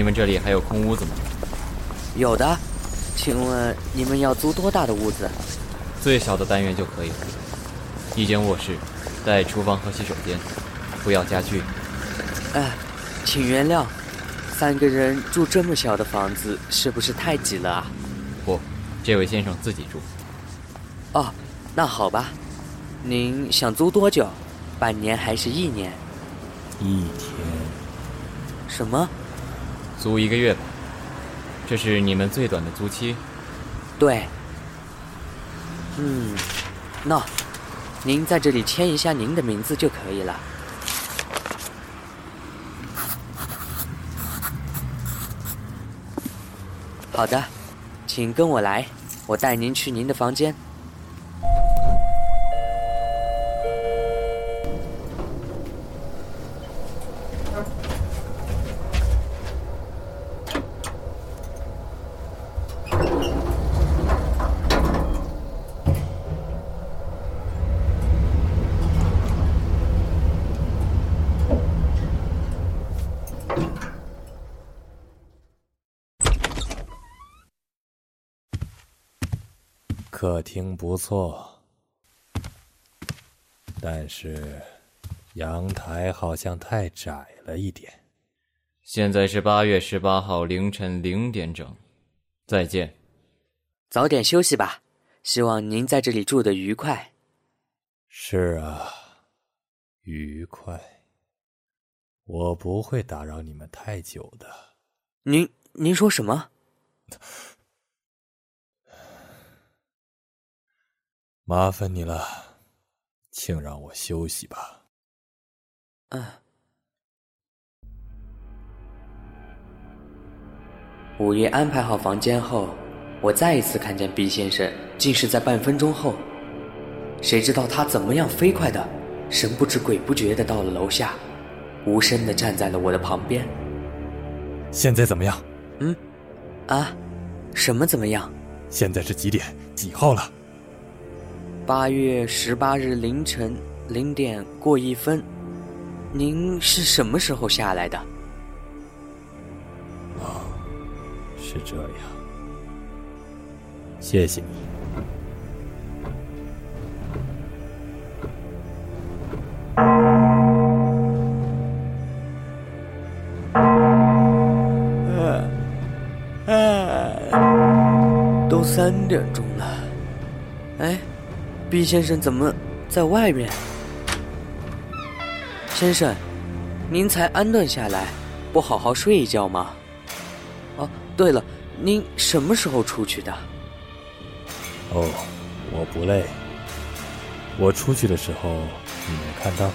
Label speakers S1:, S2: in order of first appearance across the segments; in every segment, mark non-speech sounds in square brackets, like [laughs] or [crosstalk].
S1: 你们这里还有空屋子吗？
S2: 有的，请问你们要租多大的屋子？
S1: 最小的单元就可以了，一间卧室，带厨房和洗手间，不要家具。
S2: 哎，请原谅，三个人住这么小的房子是不是太挤了啊？
S1: 不，这位先生自己住。
S2: 哦，那好吧，您想租多久？半年还是一年？
S3: 一天。
S2: 什么？
S1: 租一个月吧。这是你们最短的租期。
S2: 对。嗯，那，您在这里签一下您的名字就可以了。好的，请跟我来，我带您去您的房间。
S3: 客厅不错，但是阳台好像太窄了一点。
S1: 现在是八月十八号凌晨零点整，再见。
S2: 早点休息吧，希望您在这里住的愉快。
S3: 是啊，愉快。我不会打扰你们太久的。
S2: 您您说什么？
S3: 麻烦你了，请让我休息吧。
S2: 嗯。午夜安排好房间后，我再一次看见毕先生，竟是在半分钟后。谁知道他怎么样飞快的，神不知鬼不觉的到了楼下，无声的站在了我的旁边。
S3: 现在怎么样？
S2: 嗯，啊，什么怎么样？
S3: 现在是几点？几号了？
S2: 八月十八日凌晨零点过一分，您是什么时候下来的？
S3: 哦，是这样。谢谢你。
S2: 都三点钟了，哎。毕先生怎么在外面？先生，您才安顿下来，不好好睡一觉吗？哦，对了，您什么时候出去的？
S3: 哦，我不累。我出去的时候你没看到？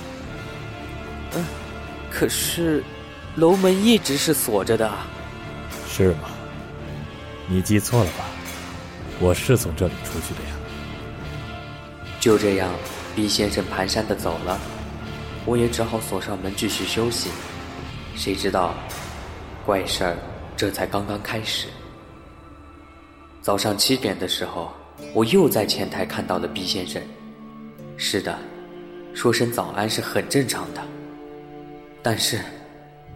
S2: 嗯，可是楼门一直是锁着的。
S3: 是吗？你记错了吧？我是从这里出去的呀。
S2: 就这样，毕先生蹒跚的走了，我也只好锁上门继续休息。谁知道，怪事儿这才刚刚开始。早上七点的时候，我又在前台看到了毕先生。是的，说声早安是很正常的。但是，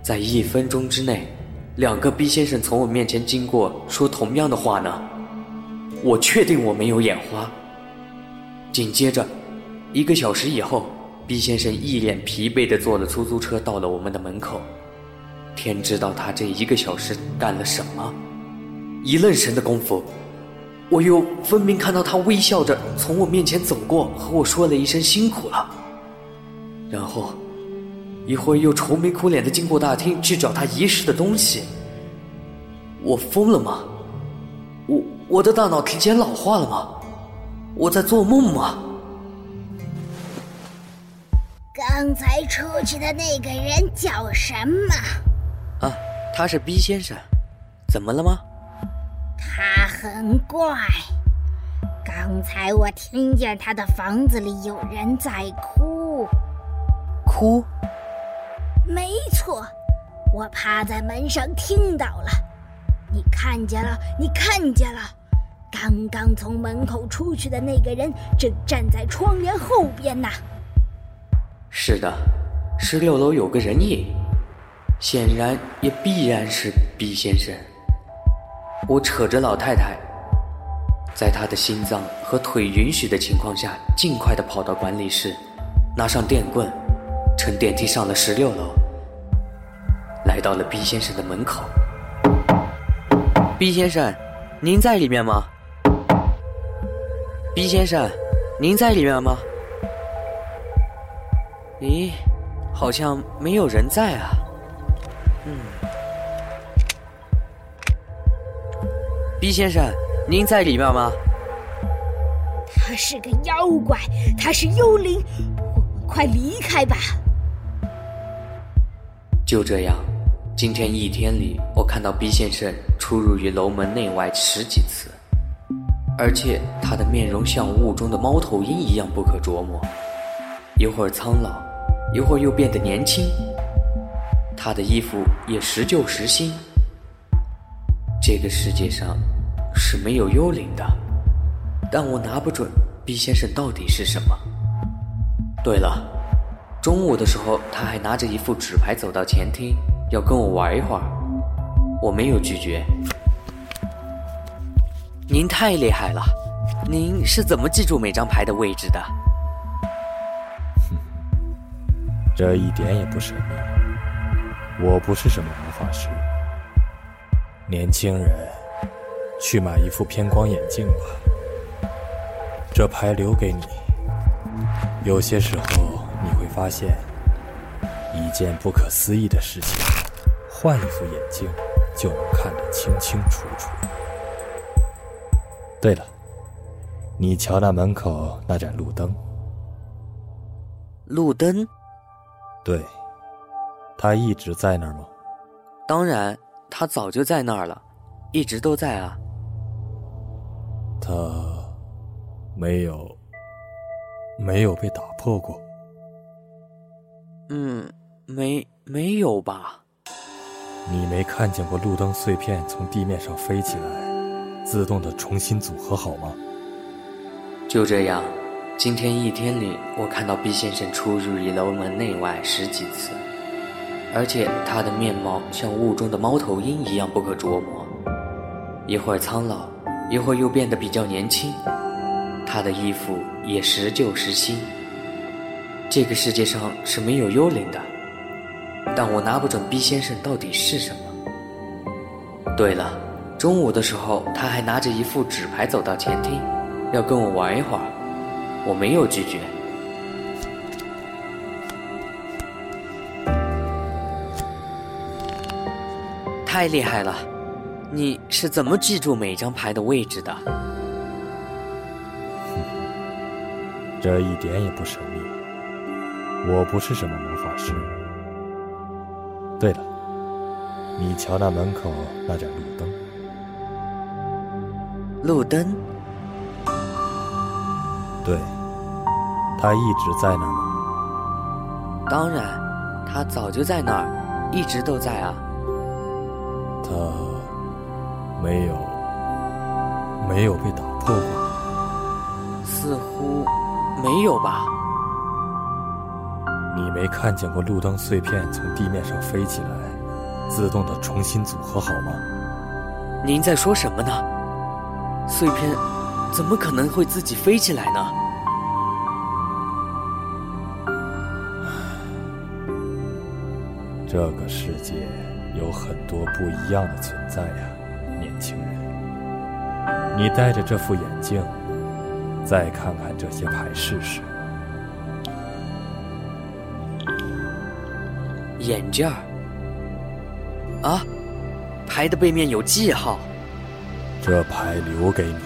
S2: 在一分钟之内，两个毕先生从我面前经过，说同样的话呢？我确定我没有眼花。紧接着，一个小时以后，毕先生一脸疲惫地坐了出租车到了我们的门口。天知道他这一个小时干了什么！一愣神的功夫，我又分明看到他微笑着从我面前走过，和我说了一声辛苦了。然后，一会儿又愁眉苦脸地经过大厅去找他遗失的东西。我疯了吗？我我的大脑提前老化了吗？我在做梦吗？
S4: 刚才出去的那个人叫什么？
S2: 啊，他是 B 先生，怎么了吗？
S4: 他很怪。刚才我听见他的房子里有人在哭。
S2: 哭？
S4: 没错，我趴在门上听到了。你看见了？你看见了？刚刚从门口出去的那个人正站在窗帘后边呢。
S2: 是的，十六楼有个人影。显然也必然是 B 先生。我扯着老太太，在她的心脏和腿允许的情况下，尽快的跑到管理室，拿上电棍，乘电梯上了十六楼，来到了 B 先生的门口。B 先生，您在里面吗？B 先生，您在里面吗？咦，好像没有人在啊。嗯，B 先生，您在里面吗？
S4: 他是个妖怪，他是幽灵，我们快离开吧。
S2: 就这样，今天一天里，我看到 B 先生出入于楼门内外十几次，而且他的面容像雾中的猫头鹰一样不可捉摸，一会儿苍老，一会儿又变得年轻。他的衣服也时旧时新。这个世界上是没有幽灵的，但我拿不准 B 先生到底是什么。对了，中午的时候他还拿着一副纸牌走到前厅，要跟我玩一会儿。我没有拒绝。您太厉害了，您是怎么记住每张牌的位置的？
S3: 哼 [laughs] 这一点也不神秘。我不是什么魔法师，年轻人，去买一副偏光眼镜吧。这牌留给你。有些时候你会发现一件不可思议的事情，换一副眼镜就能看得清清楚楚。对了，你瞧那门口那盏路灯。
S2: 路灯？
S3: 对。他一直在那儿吗？
S2: 当然，他早就在那儿了，一直都在啊。
S3: 他没有没有被打破过。
S2: 嗯，没没有吧？
S3: 你没看见过路灯碎片从地面上飞起来，自动的重新组合好吗？
S2: 就这样，今天一天里，我看到毕先生出入于楼门内外十几次。而且他的面貌像雾中的猫头鹰一样不可捉摸，一会儿苍老，一会儿又变得比较年轻。他的衣服也时旧时新。这个世界上是没有幽灵的，但我拿不准毕先生到底是什么。对了，中午的时候他还拿着一副纸牌走到前厅，要跟我玩一会儿，我没有拒绝。太厉害了！你是怎么记住每张牌的位置的？
S3: 这一点也不神秘。我不是什么魔法师。对了，你瞧那门口那盏路灯。
S2: 路灯？
S3: 对，他一直在那儿吗？
S2: 当然，他早就在那儿，一直都在啊。
S3: 他没有没有被打破过，
S2: 似乎没有吧？
S3: 你没看见过路灯碎片从地面上飞起来，自动的重新组合好吗？
S2: 您在说什么呢？碎片怎么可能会自己飞起来呢？
S3: 这个世界。有很多不一样的存在呀，年轻人。你戴着这副眼镜，再看看这些牌试试。
S2: 眼镜儿啊，牌的背面有记号。
S3: 这牌留给你。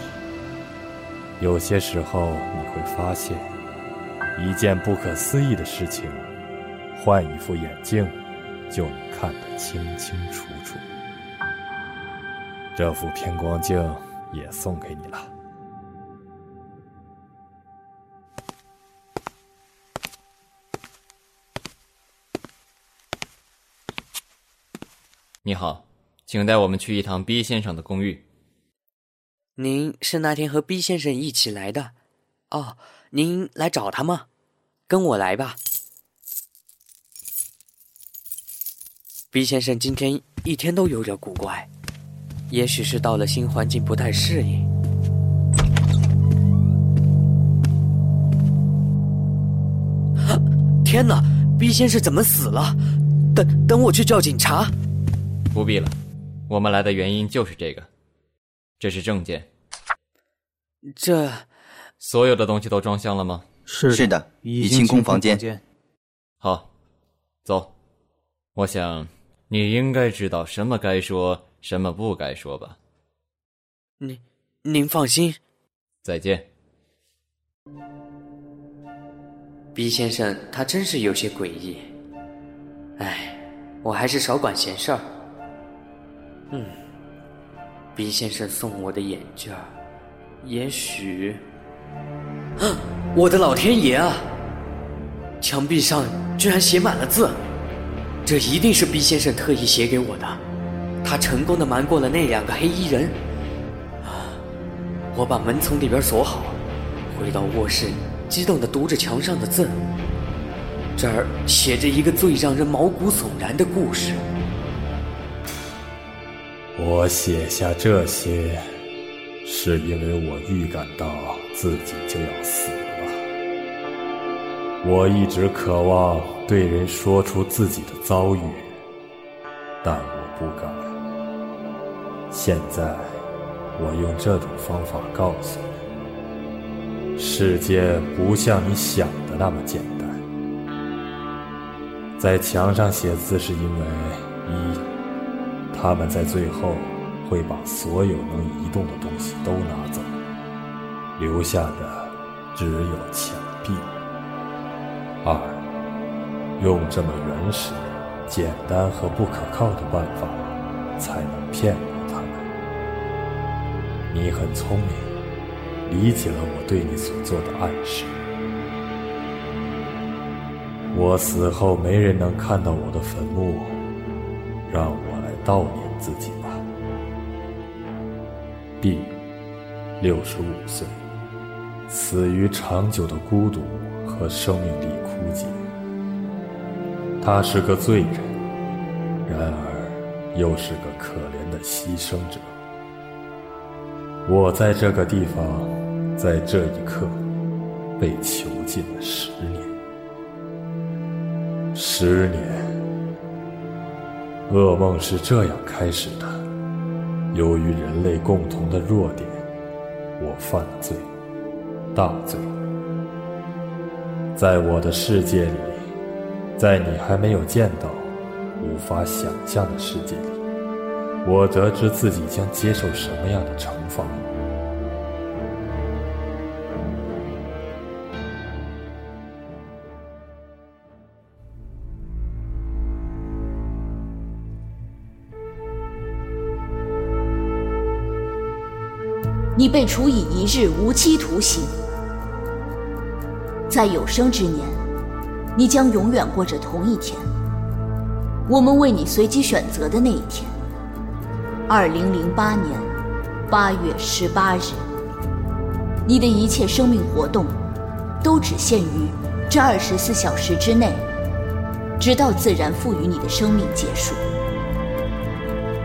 S3: 有些时候你会发现，一件不可思议的事情，换一副眼镜。就能看得清清楚楚。这副偏光镜也送给你了。
S1: 你好，请带我们去一趟 B 先生的公寓。
S2: 您是那天和 B 先生一起来的？哦，您来找他吗？跟我来吧。B 先生今天一天都有点古怪，也许是到了新环境不太适应。天哪！，B 先生怎么死了？等等，我去叫警察。
S1: 不必了，我们来的原因就是这个。这是证件。
S2: 这，
S1: 所有的东西都装箱了吗？
S5: 是
S6: 是的，已清空房间。
S1: 好，走。我想你应该知道什么该说，什么不该说吧。
S2: 您，您放心。
S1: 再见。
S2: 毕先生，他真是有些诡异。哎，我还是少管闲事儿。嗯，毕先生送我的眼镜，也许……啊，我的老天爷啊！墙壁上居然写满了字，这一定是毕先生特意写给我的。他成功的瞒过了那两个黑衣人。啊，我把门从里边锁好，回到卧室。激动地读着墙上的字，这儿写着一个最让人毛骨悚然的故事。
S3: 我写下这些，是因为我预感到自己就要死了。我一直渴望对人说出自己的遭遇，但我不敢。现在，我用这种方法告诉你。世界不像你想的那么简单。在墙上写字是因为一，他们在最后会把所有能移动的东西都拿走，留下的只有墙壁。二，用这么原始、简单和不可靠的办法，才能骗过他们。你很聪明。理解了我对你所做的暗示。我死后没人能看到我的坟墓，让我悼念自己吧。B，六十五岁，死于长久的孤独和生命力枯竭。他是个罪人，然而又是个可怜的牺牲者。我在这个地方。在这一刻，被囚禁了十年。十年，噩梦是这样开始的：由于人类共同的弱点，我犯了罪，大罪。在我的世界里，在你还没有见到、无法想象的世界里，我得知自己将接受什么样的惩罚。
S7: 你被处以一日无期徒刑，在有生之年，你将永远过着同一天。我们为你随机选择的那一天，二零零八年八月十八日。你的一切生命活动，都只限于这二十四小时之内，直到自然赋予你的生命结束。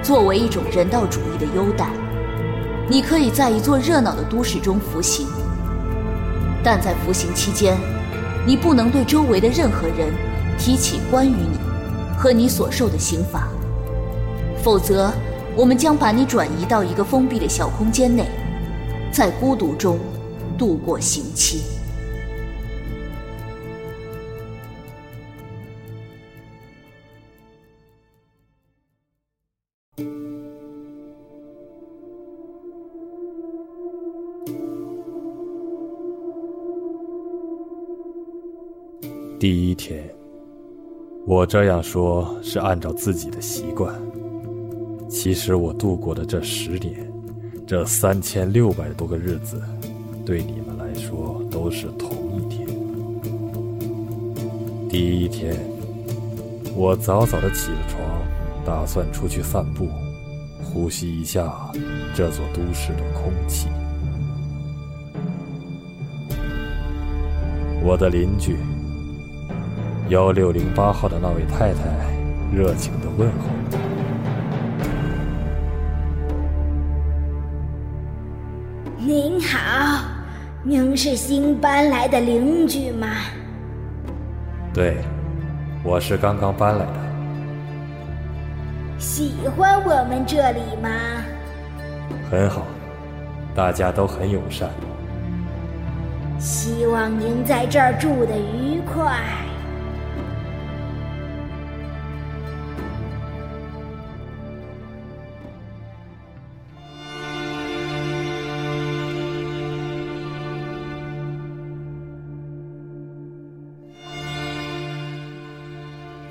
S7: 作为一种人道主义的优待。你可以在一座热闹的都市中服刑，但在服刑期间，你不能对周围的任何人提起关于你和你所受的刑罚，否则我们将把你转移到一个封闭的小空间内，在孤独中度过刑期。
S3: 第一天，我这样说是按照自己的习惯。其实我度过的这十年，这三千六百多个日子，对你们来说都是同一天。第一天，我早早的起了床，打算出去散步，呼吸一下这座都市的空气。我的邻居。幺六零八号的那位太太热情的问候。
S4: 您好，您是新搬来的邻居吗？
S3: 对，我是刚刚搬来的。
S4: 喜欢我们这里吗？
S3: 很好，大家都很友善。
S4: 希望您在这儿住的愉快。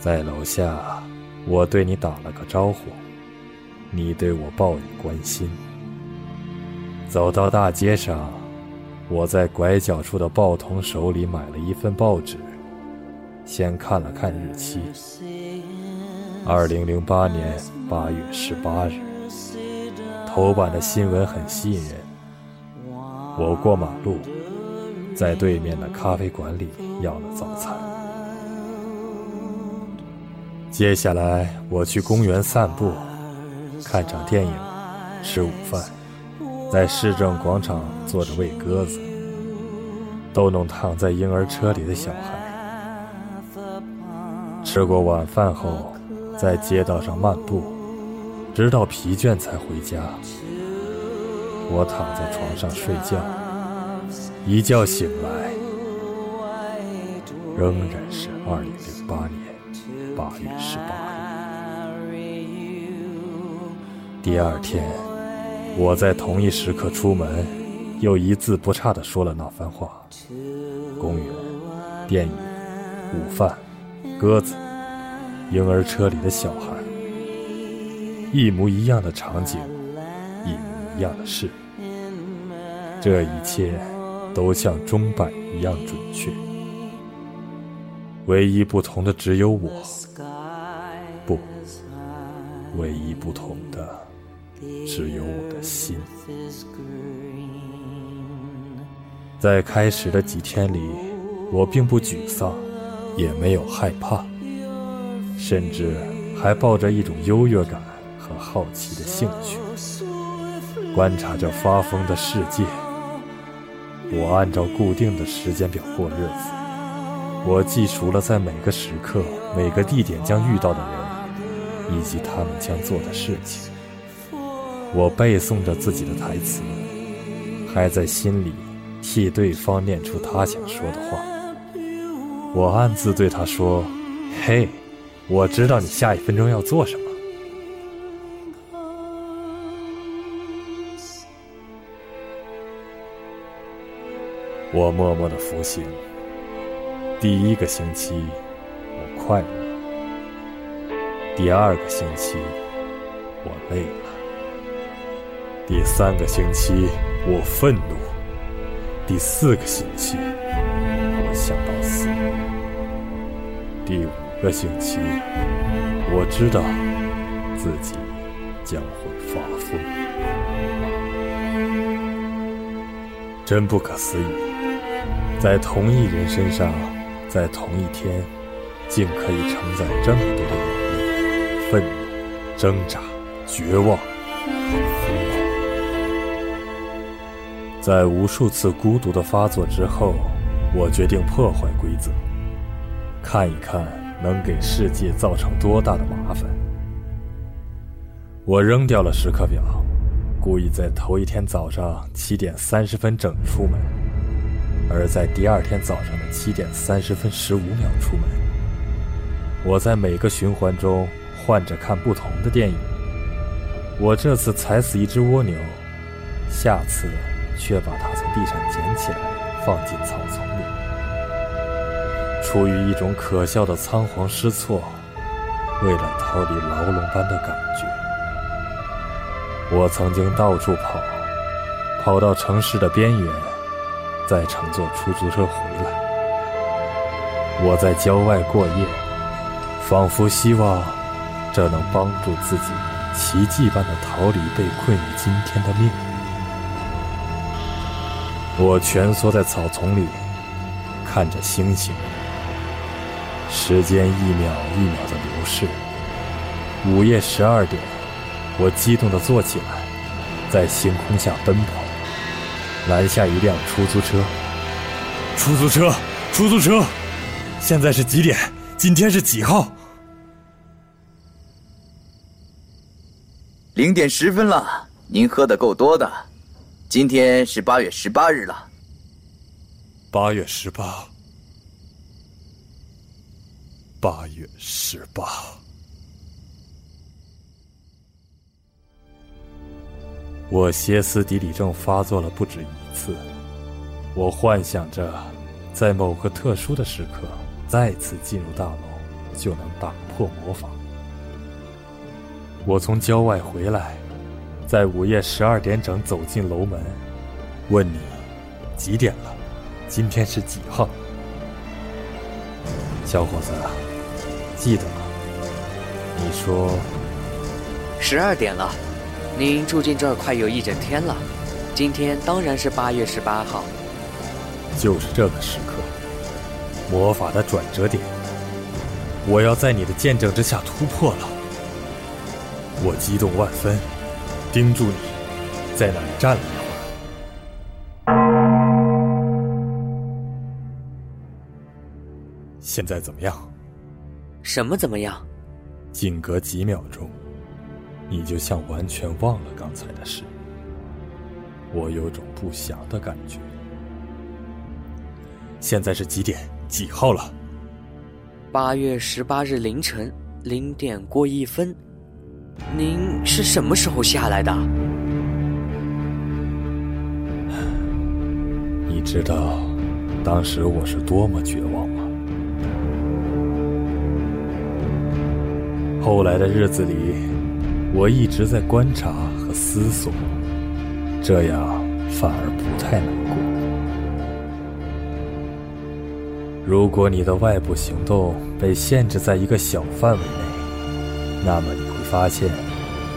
S3: 在楼下，我对你打了个招呼，你对我报以关心。走到大街上，我在拐角处的报童手里买了一份报纸，先看了看日期，二零零八年八月十八日。头版的新闻很吸引人。我过马路，在对面的咖啡馆里要了早餐。接下来我去公园散步，看场电影，吃午饭，在市政广场坐着喂鸽子，逗弄躺在婴儿车里的小孩。吃过晚饭后，在街道上漫步，直到疲倦才回家。我躺在床上睡觉，一觉醒来，仍然是二零零八年。八月十八日，第二天，我在同一时刻出门，又一字不差地说了那番话。公园、电影、午饭、鸽子、婴儿车里的小孩，一模一样的场景，一模一样的事，这一切都像钟摆一样准确。唯一不同的只有我，不，唯一不同的只有我的心。在开始的几天里，我并不沮丧，也没有害怕，甚至还抱着一种优越感和好奇的兴趣，观察着发疯的世界。我按照固定的时间表过日子。我记熟了在每个时刻、每个地点将遇到的人，以及他们将做的事情。我背诵着自己的台词，还在心里替对方念出他想说的话。我暗自对他说：“嘿，我知道你下一分钟要做什么。”我默默的服刑。第一个星期，我快乐；第二个星期，我累了；第三个星期，我愤怒；第四个星期，我想到死；第五个星期，我知道自己将会发疯。真不可思议，在同一人身上。在同一天，竟可以承载这么多的眼泪、愤怒、挣扎、绝望、疯狂。在无数次孤独的发作之后，我决定破坏规则，看一看能给世界造成多大的麻烦。我扔掉了时刻表，故意在头一天早上七点三十分整出门。而在第二天早上的七点三十分十五秒出门，我在每个循环中换着看不同的电影。我这次踩死一只蜗牛，下次却把它从地上捡起来放进草丛里。出于一种可笑的仓皇失措，为了逃离牢笼般的感觉，我曾经到处跑，跑到城市的边缘。再乘坐出租车回来，我在郊外过夜，仿佛希望这能帮助自己奇迹般的逃离被困于今天的命运。我蜷缩在草丛里，看着星星，时间一秒一秒的流逝，午夜十二点，我激动地坐起来，在星空下奔跑，拦下一辆出租车。出租车，出租车，现在是几点？今天是几号？
S6: 零点十分了，您喝的够多的。今天是八月十八日了。
S3: 八月十八，八月十八。我歇斯底里症发作了不止一次。我幻想着，在某个特殊的时刻，再次进入大楼，就能打破魔法。我从郊外回来，在午夜十二点整走进楼门，问你几点了？今天是几号？小伙子，记得吗？你说
S2: 十二点了，您住进这儿快有一整天了。今天当然是八月十八号。
S3: 就是这个时刻，魔法的转折点，我要在你的见证之下突破了。我激动万分，盯住你，在那里站了一会儿。现在怎么样？
S2: 什么怎么样？
S3: 仅隔几秒钟，你就像完全忘了刚才的事。我有种不祥的感觉。现在是几点？几号了？
S2: 八月十八日凌晨零点过一分。您是什么时候下来的？
S3: 你知道当时我是多么绝望吗？后来的日子里，我一直在观察和思索，这样反而不太难过。如果你的外部行动被限制在一个小范围内，那么你会。发现，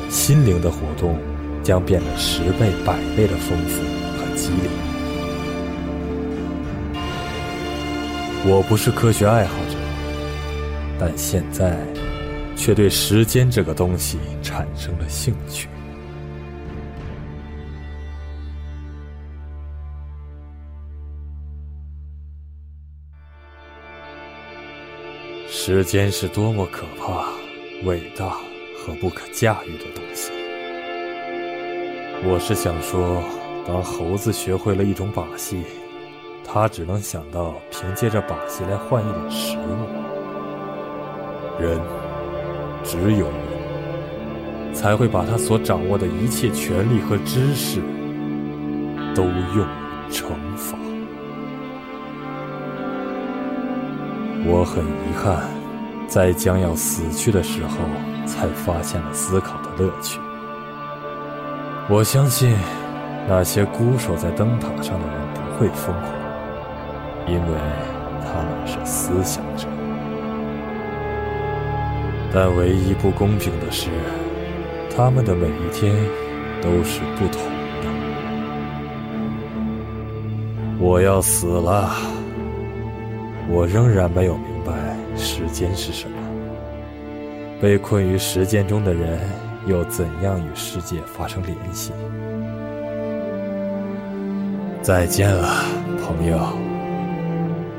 S3: 心灵的活动将变得十倍、百倍的丰富和激烈。我不是科学爱好者，但现在却对时间这个东西产生了兴趣。时间是多么可怕、伟大！和不可驾驭的东西。我是想说，当猴子学会了一种把戏，他只能想到凭借着把戏来换一点食物。人，只有人，才会把他所掌握的一切权利和知识，都用于惩罚。我很遗憾，在将要死去的时候。才发现了思考的乐趣。我相信，那些孤守在灯塔上的人不会疯狂，因为他们是思想者。但唯一不公平的是，他们的每一天都是不同的。我要死了，我仍然没有明白时间是什么。被困于时间中的人，又怎样与世界发生联系？再见了，朋友。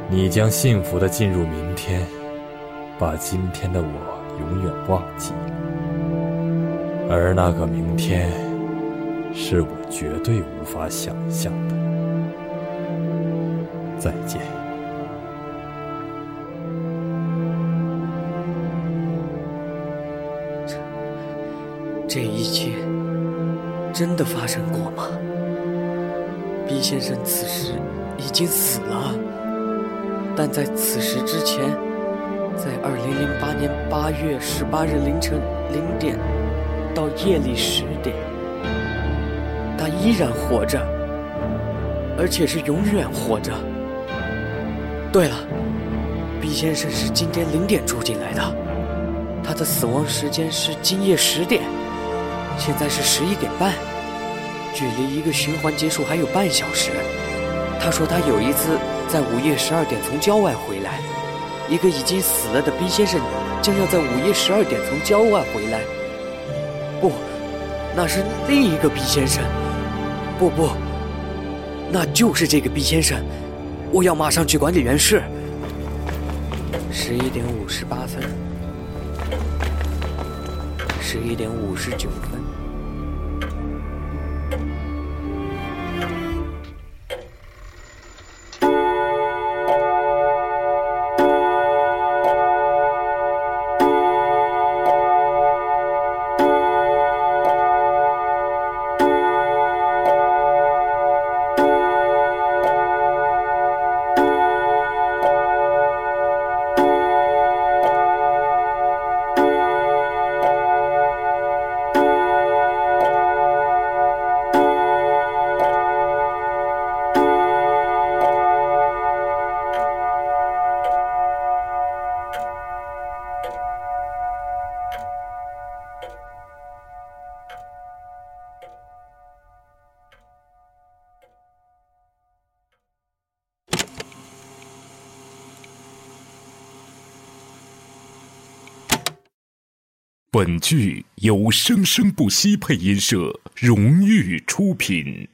S3: 你将幸福的进入明天，把今天的我永远忘记。而那个明天，是我绝对无法想象的。再见。
S2: 这一切真的发生过吗？毕先生此时已经死了，但在此时之前，在二零零八年八月十八日凌晨零点到夜里十点，他依然活着，而且是永远活着。对了，毕先生是今天零点。住进来的，他的死亡时间是今夜十点。现在是十一点。半，距离一个循环结束还有半小时。他说他有一次在午夜十二点。从郊外回来，一个已经死了的 B 先生将要在午夜十二点从郊外回来。不，那是另一个 B 先生。不不，那就是这个 B 先生。我要马上去管理员室。十一点五十八分，十一点五十九。
S5: 剧由生生不息配音社荣誉出品。